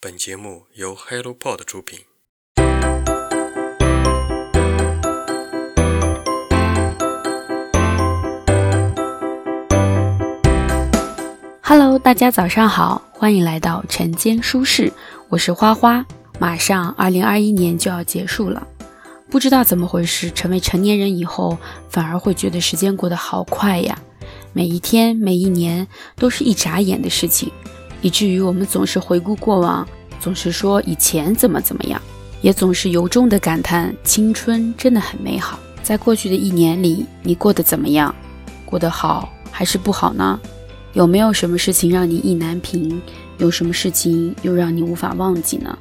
本节目由 HelloPod 出品。Hello，大家早上好，欢迎来到晨间舒适，我是花花。马上二零二一年就要结束了，不知道怎么回事，成为成年人以后，反而会觉得时间过得好快呀。每一天、每一年都是一眨眼的事情，以至于我们总是回顾过往，总是说以前怎么怎么样，也总是由衷的感叹青春真的很美好。在过去的一年里，你过得怎么样？过得好还是不好呢？有没有什么事情让你意难平？有什么事情又让你无法忘记呢？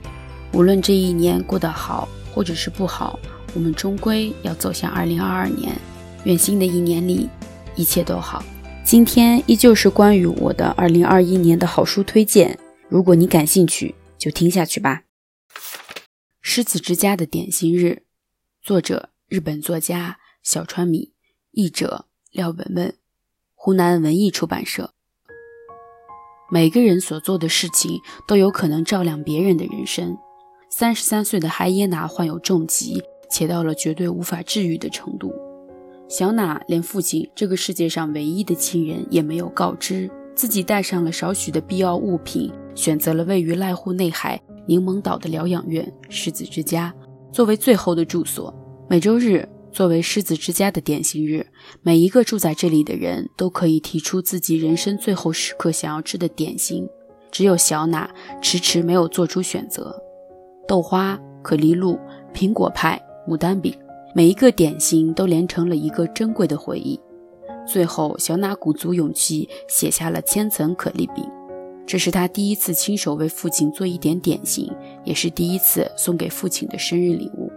无论这一年过得好或者是不好，我们终归要走向二零二二年。愿新的一年里一切都好。今天依旧是关于我的二零二一年的好书推荐，如果你感兴趣，就听下去吧。《狮子之家的点心日》，作者日本作家小川米，译者廖文文，湖南文艺出版社。每个人所做的事情都有可能照亮别人的人生。三十三岁的海耶娜患有重疾，且到了绝对无法治愈的程度。小娜连父亲这个世界上唯一的亲人也没有告知，自己带上了少许的必要物品，选择了位于濑户内海柠檬岛的疗养院狮子之家作为最后的住所。每周日作为狮子之家的点心日，每一个住在这里的人都可以提出自己人生最后时刻想要吃的点心。只有小娜迟迟没有做出选择：豆花、可丽露、苹果派、牡丹饼。每一个点心都连成了一个珍贵的回忆。最后，小娜鼓足勇气写下了千层可丽饼，这是她第一次亲手为父亲做一点点心，也是第一次送给父亲的生日礼物。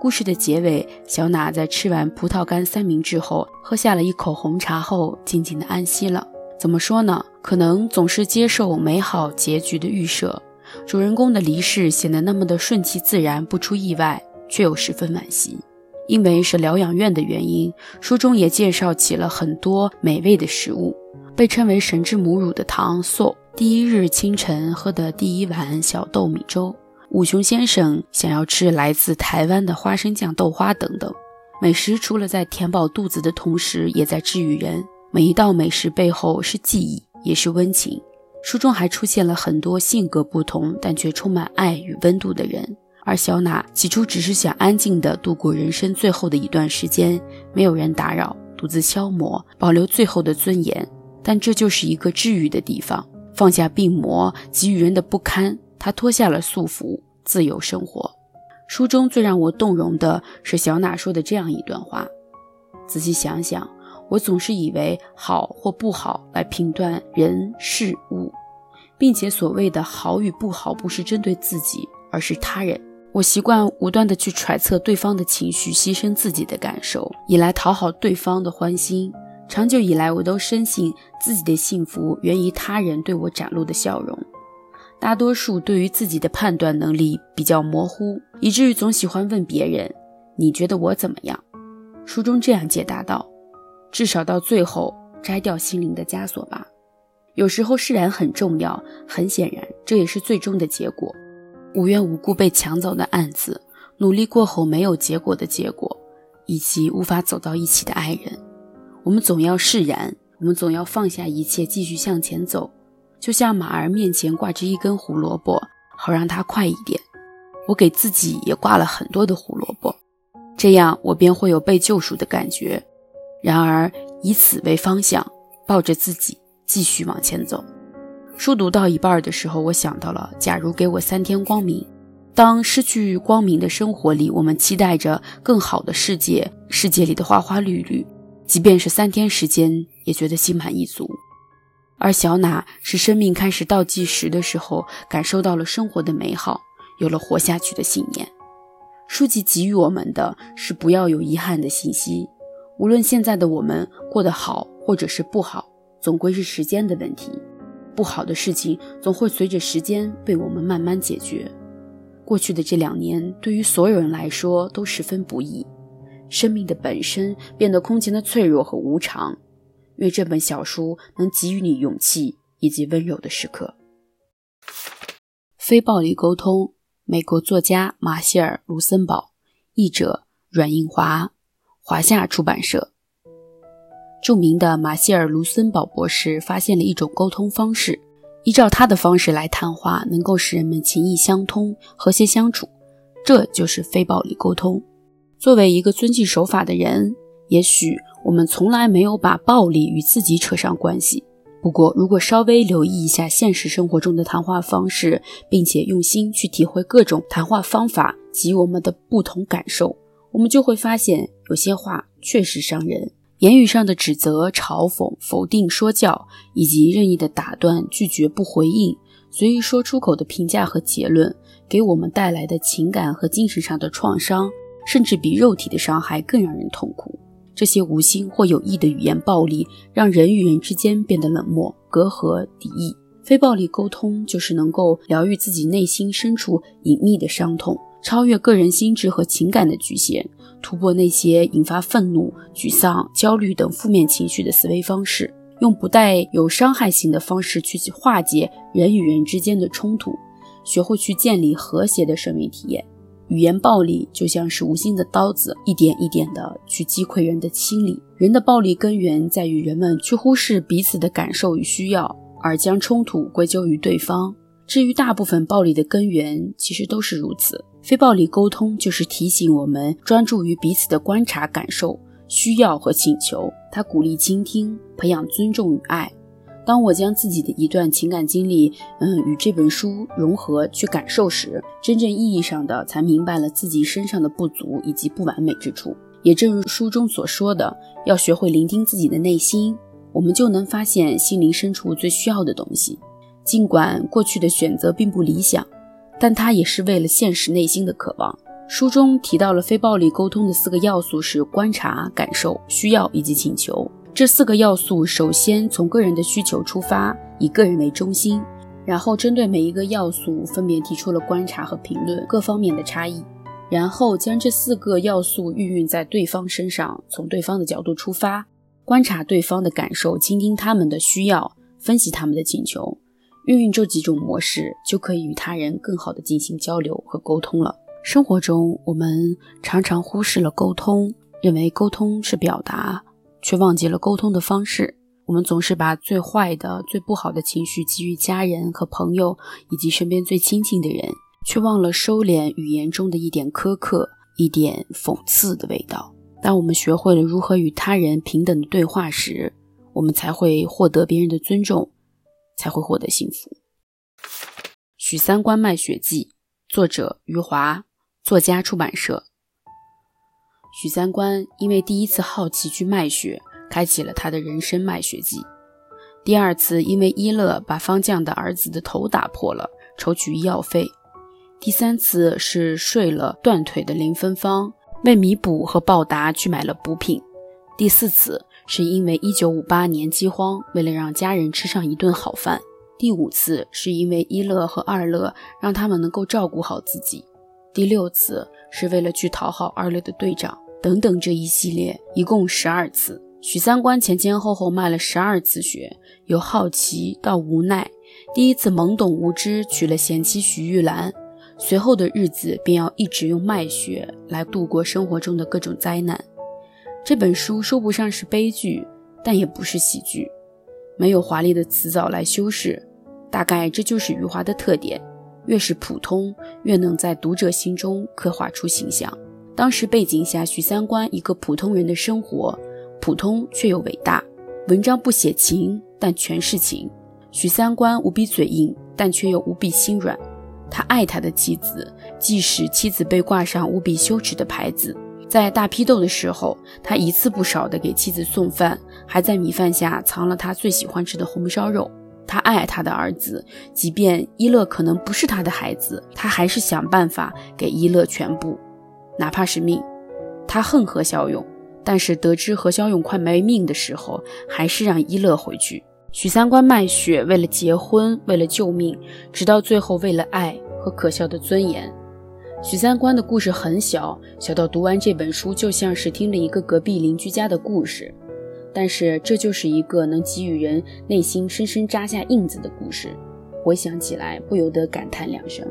故事的结尾，小娜在吃完葡萄干三明治后，喝下了一口红茶后，静静的安息了。怎么说呢？可能总是接受美好结局的预设，主人公的离世显得那么的顺其自然，不出意外，却又十分惋惜。因为是疗养院的原因，书中也介绍起了很多美味的食物，被称为神之母乳的糖素，第一日清晨喝的第一碗小豆米粥，五雄先生想要吃来自台湾的花生酱豆花等等。美食除了在填饱肚子的同时，也在治愈人。每一道美食背后是记忆，也是温情。书中还出现了很多性格不同但却充满爱与温度的人。而小娜起初只是想安静地度过人生最后的一段时间，没有人打扰，独自消磨，保留最后的尊严。但这就是一个治愈的地方，放下病魔给予人的不堪，她脱下了束缚，自由生活。书中最让我动容的是小娜说的这样一段话：仔细想想，我总是以为好或不好来评断人事物，并且所谓的好与不好，不是针对自己，而是他人。我习惯无端的去揣测对方的情绪，牺牲自己的感受，以来讨好对方的欢心。长久以来，我都深信自己的幸福源于他人对我展露的笑容。大多数对于自己的判断能力比较模糊，以至于总喜欢问别人：“你觉得我怎么样？”书中这样解答道：“至少到最后，摘掉心灵的枷锁吧。有时候释然很重要，很显然，这也是最终的结果。”无缘无故被抢走的案子，努力过后没有结果的结果，以及无法走到一起的爱人，我们总要释然，我们总要放下一切，继续向前走。就像马儿面前挂着一根胡萝卜，好让它快一点。我给自己也挂了很多的胡萝卜，这样我便会有被救赎的感觉。然而以此为方向，抱着自己继续往前走。书读到一半的时候，我想到了：假如给我三天光明，当失去光明的生活里，我们期待着更好的世界，世界里的花花绿绿，即便是三天时间，也觉得心满意足。而小娜是生命开始倒计时的时候，感受到了生活的美好，有了活下去的信念。书籍给予我们的是不要有遗憾的信息，无论现在的我们过得好或者是不好，总归是时间的问题。不好的事情总会随着时间被我们慢慢解决。过去的这两年，对于所有人来说都十分不易。生命的本身变得空前的脆弱和无常。愿这本小书能给予你勇气以及温柔的时刻。非暴力沟通，美国作家马歇尔·卢森堡，译者阮印华，华夏出版社。著名的马歇尔·卢森堡博士发现了一种沟通方式，依照他的方式来谈话，能够使人们情意相通、和谐相处，这就是非暴力沟通。作为一个遵纪守法的人，也许我们从来没有把暴力与自己扯上关系。不过，如果稍微留意一下现实生活中的谈话方式，并且用心去体会各种谈话方法及我们的不同感受，我们就会发现，有些话确实伤人。言语上的指责、嘲讽、否定、说教，以及任意的打断、拒绝、不回应、随意说出口的评价和结论，给我们带来的情感和精神上的创伤，甚至比肉体的伤害更让人痛苦。这些无心或有意的语言暴力，让人与人之间变得冷漠、隔阂、敌意。非暴力沟通就是能够疗愈自己内心深处隐秘的伤痛，超越个人心智和情感的局限，突破那些引发愤怒、沮丧、焦虑等负面情绪的思维方式，用不带有伤害性的方式去化解人与人之间的冲突，学会去建立和谐的生命体验。语言暴力就像是无心的刀子，一点一点的去击溃人的心理。人的暴力根源在于人们去忽视彼此的感受与需要，而将冲突归咎于对方。至于大部分暴力的根源，其实都是如此。非暴力沟通就是提醒我们专注于彼此的观察、感受、需要和请求。它鼓励倾听，培养尊重与爱。当我将自己的一段情感经历，嗯，与这本书融合去感受时，真正意义上的才明白了自己身上的不足以及不完美之处。也正如书中所说的，要学会聆听自己的内心，我们就能发现心灵深处最需要的东西。尽管过去的选择并不理想，但它也是为了现实内心的渴望。书中提到了非暴力沟通的四个要素是观察、感受、需要以及请求。这四个要素首先从个人的需求出发，以个人为中心，然后针对每一个要素分别提出了观察和评论各方面的差异，然后将这四个要素运用在对方身上，从对方的角度出发，观察对方的感受，倾听他们的需要，分析他们的请求，运用这几种模式，就可以与他人更好的进行交流和沟通了。生活中，我们常常忽视了沟通，认为沟通是表达。却忘记了沟通的方式。我们总是把最坏的、最不好的情绪给予家人和朋友，以及身边最亲近的人，却忘了收敛语言中的一点苛刻、一点讽刺的味道。当我们学会了如何与他人平等的对话时，我们才会获得别人的尊重，才会获得幸福。《许三观卖血记》，作者余华，作家出版社。许三观因为第一次好奇去卖血，开启了他的人生卖血记。第二次因为伊乐把方将的儿子的头打破了，筹取医药费。第三次是睡了断腿的林芬芳，为弥补和报答去买了补品。第四次是因为1958年饥荒，为了让家人吃上一顿好饭。第五次是因为一乐和二乐让他们能够照顾好自己。第六次是为了去讨好二乐的队长。等等，这一系列一共十二次，许三观前前后后卖了十二次血，由好奇到无奈。第一次懵懂无知，娶了贤妻许玉兰，随后的日子便要一直用卖血来度过生活中的各种灾难。这本书说不上是悲剧，但也不是喜剧，没有华丽的辞藻来修饰，大概这就是余华的特点，越是普通，越能在读者心中刻画出形象。当时背景下，许三观一个普通人的生活，普通却又伟大。文章不写情，但全是情。许三观无比嘴硬，但却又无比心软。他爱他的妻子，即使妻子被挂上无比羞耻的牌子。在大批斗的时候，他一次不少的给妻子送饭，还在米饭下藏了他最喜欢吃的红烧肉。他爱他的儿子，即便一乐可能不是他的孩子，他还是想办法给一乐全部。哪怕是命，他恨何小勇，但是得知何小勇快没命的时候，还是让一乐回去。许三观卖血，为了结婚，为了救命，直到最后为了爱和可笑的尊严。许三观的故事很小，小到读完这本书就像是听了一个隔壁邻居家的故事，但是这就是一个能给予人内心深深扎下印子的故事。回想起来不由得感叹两声。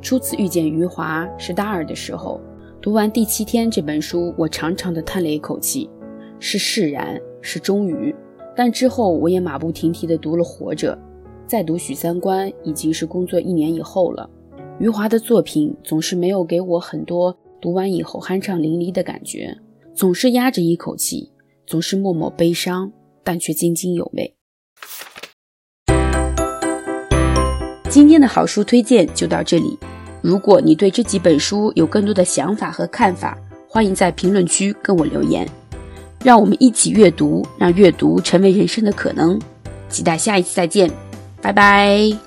初次遇见余华是大二的时候，读完《第七天》这本书，我长长的叹了一口气，是释然，是终于。但之后我也马不停蹄地读了《活着》，再读许三观，已经是工作一年以后了。余华的作品总是没有给我很多读完以后酣畅淋漓的感觉，总是压着一口气，总是默默悲伤，但却津津有味。今天的好书推荐就到这里。如果你对这几本书有更多的想法和看法，欢迎在评论区跟我留言。让我们一起阅读，让阅读成为人生的可能。期待下一次再见，拜拜。